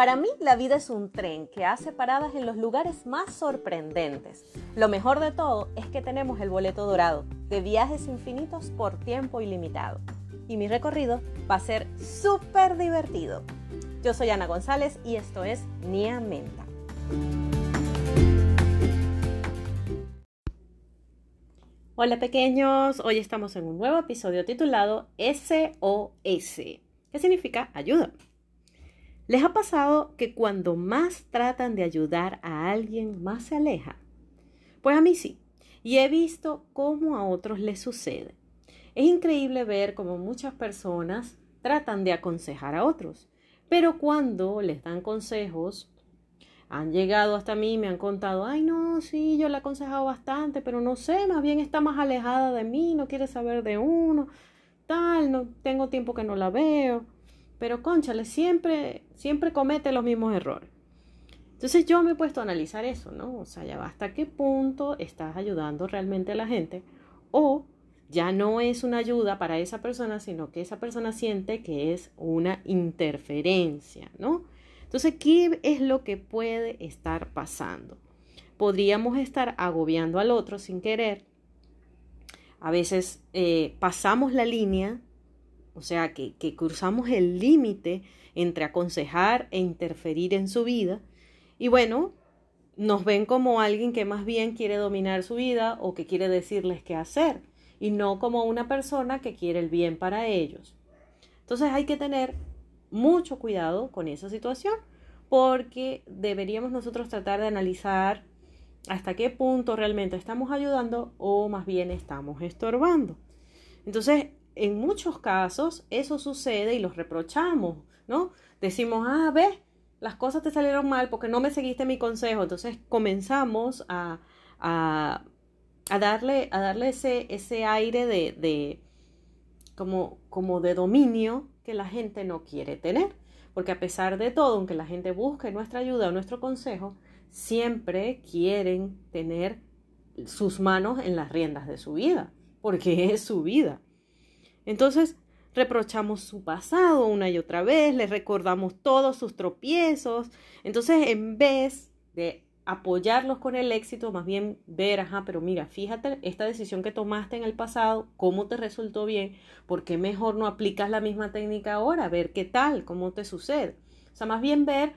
Para mí la vida es un tren que hace paradas en los lugares más sorprendentes. Lo mejor de todo es que tenemos el boleto dorado de viajes infinitos por tiempo ilimitado. Y mi recorrido va a ser súper divertido. Yo soy Ana González y esto es Nia Menta. Hola pequeños, hoy estamos en un nuevo episodio titulado SOS, que significa ayuda. ¿Les ha pasado que cuando más tratan de ayudar a alguien, más se aleja? Pues a mí sí, y he visto cómo a otros les sucede. Es increíble ver cómo muchas personas tratan de aconsejar a otros, pero cuando les dan consejos han llegado hasta mí y me han contado, ay no, sí, yo le he aconsejado bastante, pero no sé, más bien está más alejada de mí, no quiere saber de uno, tal, no tengo tiempo que no la veo. Pero conchale, siempre, siempre comete los mismos errores. Entonces yo me he puesto a analizar eso, ¿no? O sea, ya va hasta qué punto estás ayudando realmente a la gente o ya no es una ayuda para esa persona, sino que esa persona siente que es una interferencia, ¿no? Entonces, ¿qué es lo que puede estar pasando? Podríamos estar agobiando al otro sin querer. A veces eh, pasamos la línea, o sea, que, que cruzamos el límite entre aconsejar e interferir en su vida. Y bueno, nos ven como alguien que más bien quiere dominar su vida o que quiere decirles qué hacer y no como una persona que quiere el bien para ellos. Entonces hay que tener mucho cuidado con esa situación porque deberíamos nosotros tratar de analizar hasta qué punto realmente estamos ayudando o más bien estamos estorbando. Entonces, en muchos casos eso sucede y los reprochamos, ¿no? Decimos, ah, ves, las cosas te salieron mal porque no me seguiste mi consejo. Entonces comenzamos a, a, a darle, a darle ese, ese aire de, de como, como de dominio que la gente no quiere tener. Porque a pesar de todo, aunque la gente busque nuestra ayuda o nuestro consejo, siempre quieren tener sus manos en las riendas de su vida, porque es su vida. Entonces, reprochamos su pasado una y otra vez, le recordamos todos sus tropiezos. Entonces, en vez de apoyarlos con el éxito, más bien ver, ajá, pero mira, fíjate esta decisión que tomaste en el pasado, cómo te resultó bien, ¿por qué mejor no aplicas la misma técnica ahora? Ver qué tal, cómo te sucede. O sea, más bien ver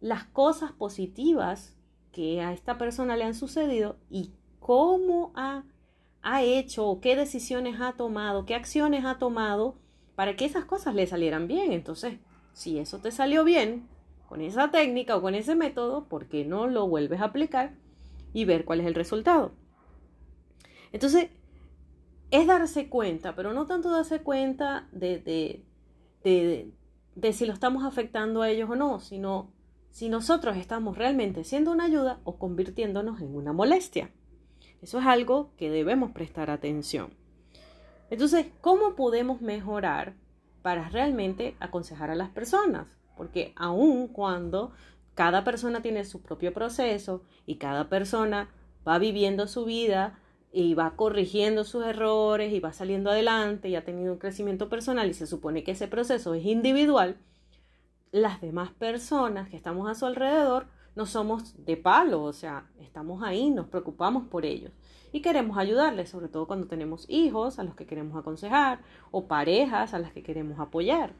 las cosas positivas que a esta persona le han sucedido y cómo ha, ha hecho qué decisiones ha tomado, qué acciones ha tomado para que esas cosas le salieran bien. Entonces, si eso te salió bien, con esa técnica o con ese método, ¿por qué no lo vuelves a aplicar y ver cuál es el resultado? Entonces, es darse cuenta, pero no tanto darse cuenta de, de, de, de, si lo estamos afectando a ellos o no, sino si nosotros estamos realmente siendo una ayuda o convirtiéndonos en una molestia. Eso es algo que debemos prestar atención. Entonces, ¿cómo podemos mejorar para realmente aconsejar a las personas? porque aun cuando cada persona tiene su propio proceso y cada persona va viviendo su vida y va corrigiendo sus errores y va saliendo adelante y ha tenido un crecimiento personal y se supone que ese proceso es individual, las demás personas que estamos a su alrededor no somos de palo, o sea, estamos ahí, nos preocupamos por ellos y queremos ayudarles, sobre todo cuando tenemos hijos a los que queremos aconsejar o parejas a las que queremos apoyar.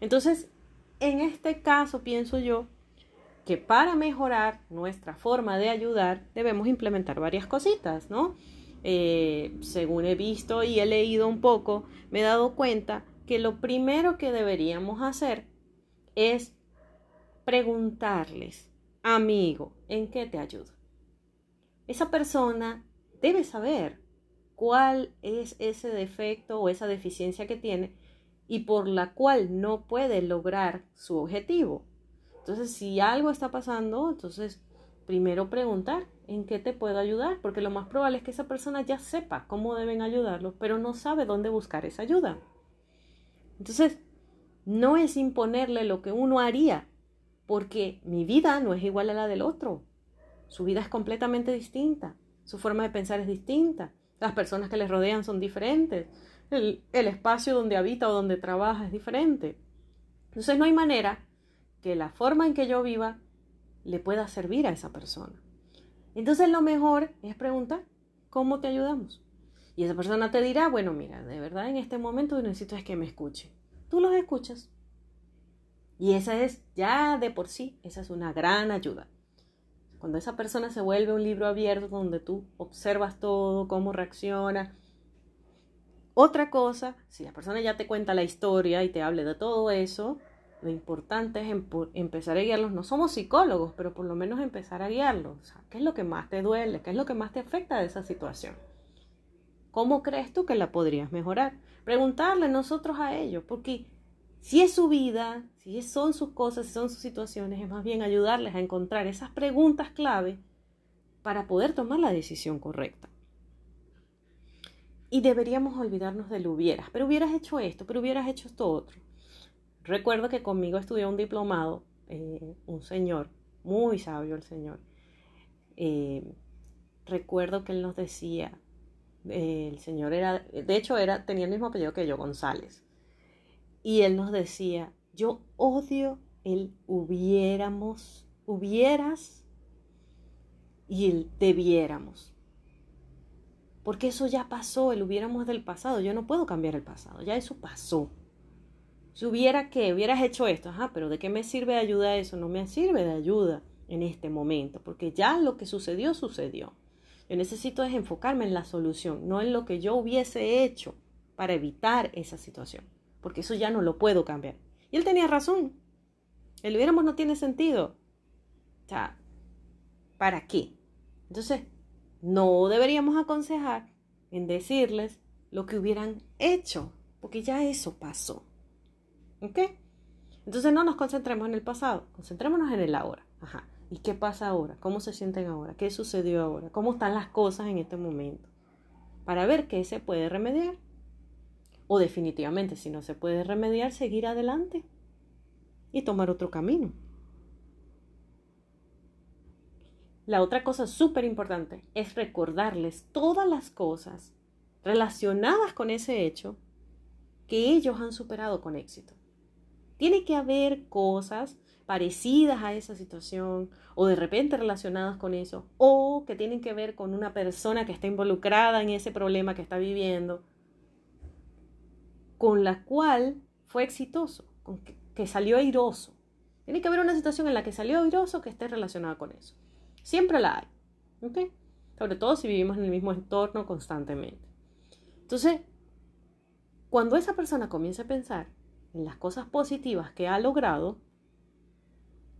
Entonces, en este caso, pienso yo que para mejorar nuestra forma de ayudar debemos implementar varias cositas, ¿no? Eh, según he visto y he leído un poco, me he dado cuenta que lo primero que deberíamos hacer es preguntarles, amigo, ¿en qué te ayudo? Esa persona debe saber cuál es ese defecto o esa deficiencia que tiene y por la cual no puede lograr su objetivo. Entonces, si algo está pasando, entonces primero preguntar en qué te puedo ayudar, porque lo más probable es que esa persona ya sepa cómo deben ayudarlo, pero no sabe dónde buscar esa ayuda. Entonces, no es imponerle lo que uno haría, porque mi vida no es igual a la del otro. Su vida es completamente distinta, su forma de pensar es distinta, las personas que le rodean son diferentes, el, espacio donde habita o donde trabaja es diferente. Entonces no hay manera que la forma en que yo viva le pueda servir a esa persona. Entonces lo mejor es preguntar, ¿cómo te ayudamos? Y esa persona te dirá, bueno, mira, de verdad en este momento necesito es que me escuche. Tú los escuchas. Y esa es, ya de por sí, esa es una gran ayuda. Cuando esa persona se vuelve un libro abierto donde tú observas todo, cómo reacciona. Otra cosa, si la persona ya te cuenta la historia y te hable de todo eso, lo importante es empezar a guiarlos. No somos psicólogos, pero por lo menos empezar a guiarlos. ¿Qué es lo que más te duele? ¿Qué es lo que más te afecta de esa situación? ¿Cómo crees tú que la podrías mejorar? Preguntarle nosotros a ellos, porque si es su vida, si son sus cosas, si son sus situaciones, es más bien ayudarles a encontrar esas preguntas clave para poder tomar la decisión correcta. Y deberíamos olvidarnos del hubieras, pero hubieras hecho esto, pero hubieras hecho esto otro. Recuerdo que conmigo estudió un diplomado, eh, un señor, muy sabio el señor. Eh, recuerdo que él nos decía, el señor era, de hecho era, tenía el mismo apellido que yo, González. Y él nos decía, yo odio el hubiéramos, hubieras y el debiéramos. Porque eso ya pasó, el hubiéramos del pasado. Yo no puedo cambiar el pasado, ya eso pasó. Si hubiera que, hubieras hecho esto, ajá, pero ¿de qué me sirve de ayuda eso? No me sirve de ayuda en este momento, porque ya lo que sucedió, sucedió. Yo necesito es enfocarme en la solución, no en lo que yo hubiese hecho para evitar esa situación, porque eso ya no lo puedo cambiar. Y él tenía razón. El hubiéramos no tiene sentido. O ¿para qué? Entonces, no deberíamos aconsejar en decirles lo que hubieran hecho, porque ya eso pasó. ¿Ok? Entonces no nos concentremos en el pasado, concentrémonos en el ahora. Ajá. ¿Y qué pasa ahora? ¿Cómo se sienten ahora? ¿Qué sucedió ahora? ¿Cómo están las cosas en este momento? Para ver qué se puede remediar. O definitivamente, si no se puede remediar, seguir adelante y tomar otro camino. La otra cosa súper importante es recordarles todas las cosas relacionadas con ese hecho que ellos han superado con éxito. Tiene que haber cosas parecidas a esa situación o de repente relacionadas con eso o que tienen que ver con una persona que está involucrada en ese problema que está viviendo, con la cual fue exitoso, con que, salió airoso. Tiene que haber una situación en la que salió airoso que esté relacionada con eso. Siempre la hay. ¿ok? Sobre todo si vivimos en el mismo entorno constantemente. Entonces, cuando esa persona comienza a pensar en las cosas positivas que ha logrado,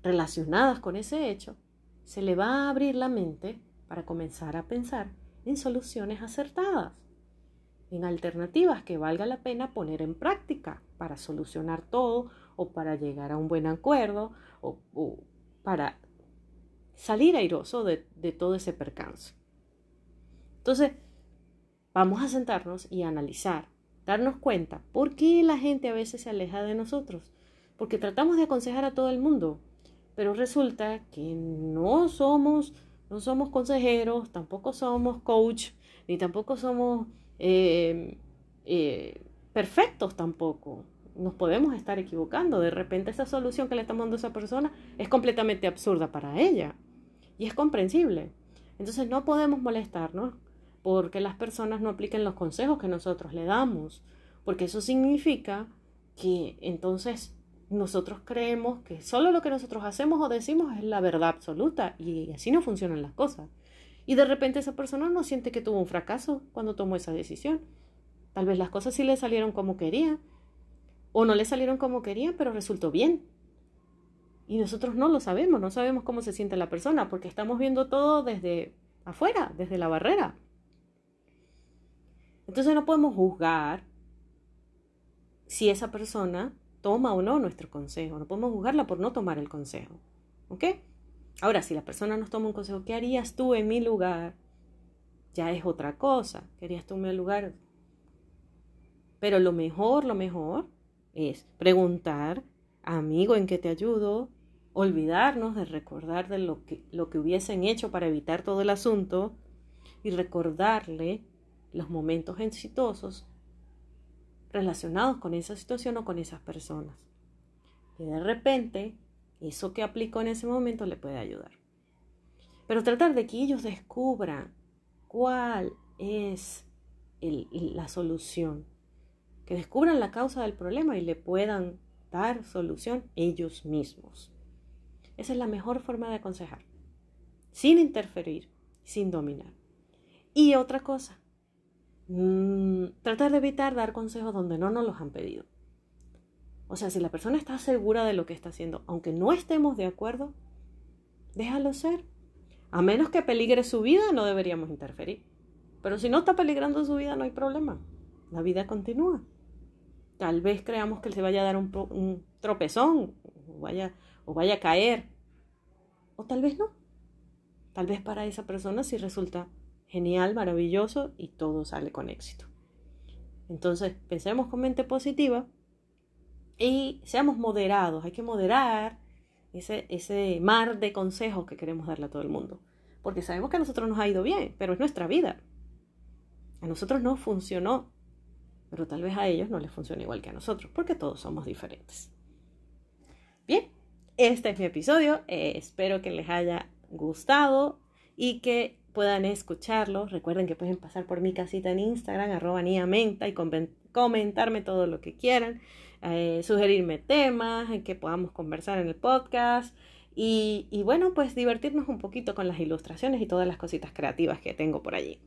relacionadas con ese hecho, se le va a abrir la mente para comenzar a pensar en soluciones acertadas, en alternativas que valga la pena poner en práctica para solucionar todo o para llegar a un buen acuerdo o, para salir airoso de, de todo ese percance. Entonces, vamos a sentarnos y analizar, darnos cuenta por qué la gente a veces se aleja de nosotros. Porque tratamos de aconsejar a todo el mundo, pero resulta que no somos, no somos consejeros, tampoco somos coach, ni tampoco somos eh, eh, perfectos tampoco. Nos podemos estar equivocando. De repente esa solución que le estamos dando esa persona es completamente absurda para ella. Y es comprensible. Entonces no podemos molestarnos porque las personas no apliquen los consejos que nosotros le damos. Porque eso significa que entonces nosotros creemos que solo lo que nosotros hacemos o decimos es la verdad absoluta y así no funcionan las cosas. Y de repente esa persona no siente que tuvo un fracaso cuando tomó esa decisión. Tal vez las cosas sí le salieron como quería o no le salieron como quería, pero resultó bien. Y nosotros no lo sabemos, no sabemos cómo se siente la persona porque estamos viendo todo desde afuera, desde la barrera. Entonces no podemos juzgar si esa persona toma o no nuestro consejo. No podemos juzgarla por no tomar el consejo. ¿Ok? Ahora, si la persona nos toma un consejo, ¿qué harías tú en mi lugar? Ya es otra cosa. ¿Qué harías tú en mi lugar? Pero lo mejor, lo mejor es preguntar, amigo, ¿en qué te ayudo? Olvidarnos de recordar de lo que, lo que hubiesen hecho para evitar todo el asunto y recordarle los momentos exitosos relacionados con esa situación o con esas personas. Y de repente eso que aplicó en ese momento le puede ayudar. Pero tratar de que ellos descubran cuál es la solución, que descubran la causa del problema y le puedan dar solución ellos mismos. Esa es la mejor forma de aconsejar, sin interferir, sin dominar. Y otra cosa, mm, tratar de evitar dar consejos donde no nos los han pedido. O sea, si la persona está segura de lo que está haciendo, aunque no estemos de acuerdo, déjalo ser. A menos que peligre su vida, no deberíamos interferir. Pero si no está peligrando su vida, no hay problema. La vida continúa. Tal vez creamos que se vaya a dar un, tropezón o vaya, o vaya a caer. O tal vez no. Tal vez para esa persona sí resulta genial, maravilloso y todo sale con éxito. Entonces, pensemos con mente positiva y seamos moderados. Hay que moderar ese, ese mar de consejos que queremos darle a todo el mundo. Porque sabemos que a nosotros nos ha ido bien, pero es nuestra vida. A nosotros no funcionó, pero tal vez a ellos no les funciona igual que a nosotros, porque todos somos diferentes. Bien, este es mi episodio. Eh, espero que les haya gustado y que puedan escucharlo. Recuerden que pueden pasar por mi casita en Instagram, arroba niamenta, y comentarme todo lo que quieran, eh, sugerirme temas en que podamos conversar en el podcast. Y, y bueno, pues divertirnos un poquito con las ilustraciones y todas las cositas creativas que tengo por allí.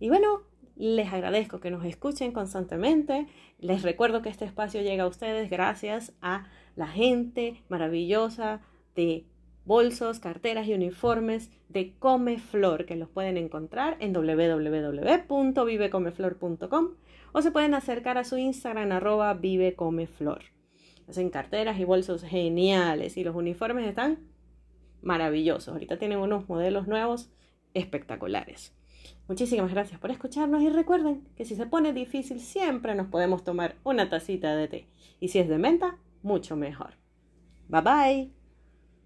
Y bueno, les agradezco que nos escuchen constantemente. Les recuerdo que este espacio llega a ustedes gracias a la gente maravillosa de bolsos, carteras y uniformes de Comeflor, que los pueden encontrar en www.vivecomeflor.com o se pueden acercar a su Instagram arroba vivecomeflor. Hacen carteras y bolsos geniales y los uniformes están maravillosos. Ahorita tienen unos modelos nuevos espectaculares. Muchísimas gracias por escucharnos y recuerden que si se pone difícil siempre nos podemos tomar una tacita de té. Y si es de menta, mucho mejor. Bye bye.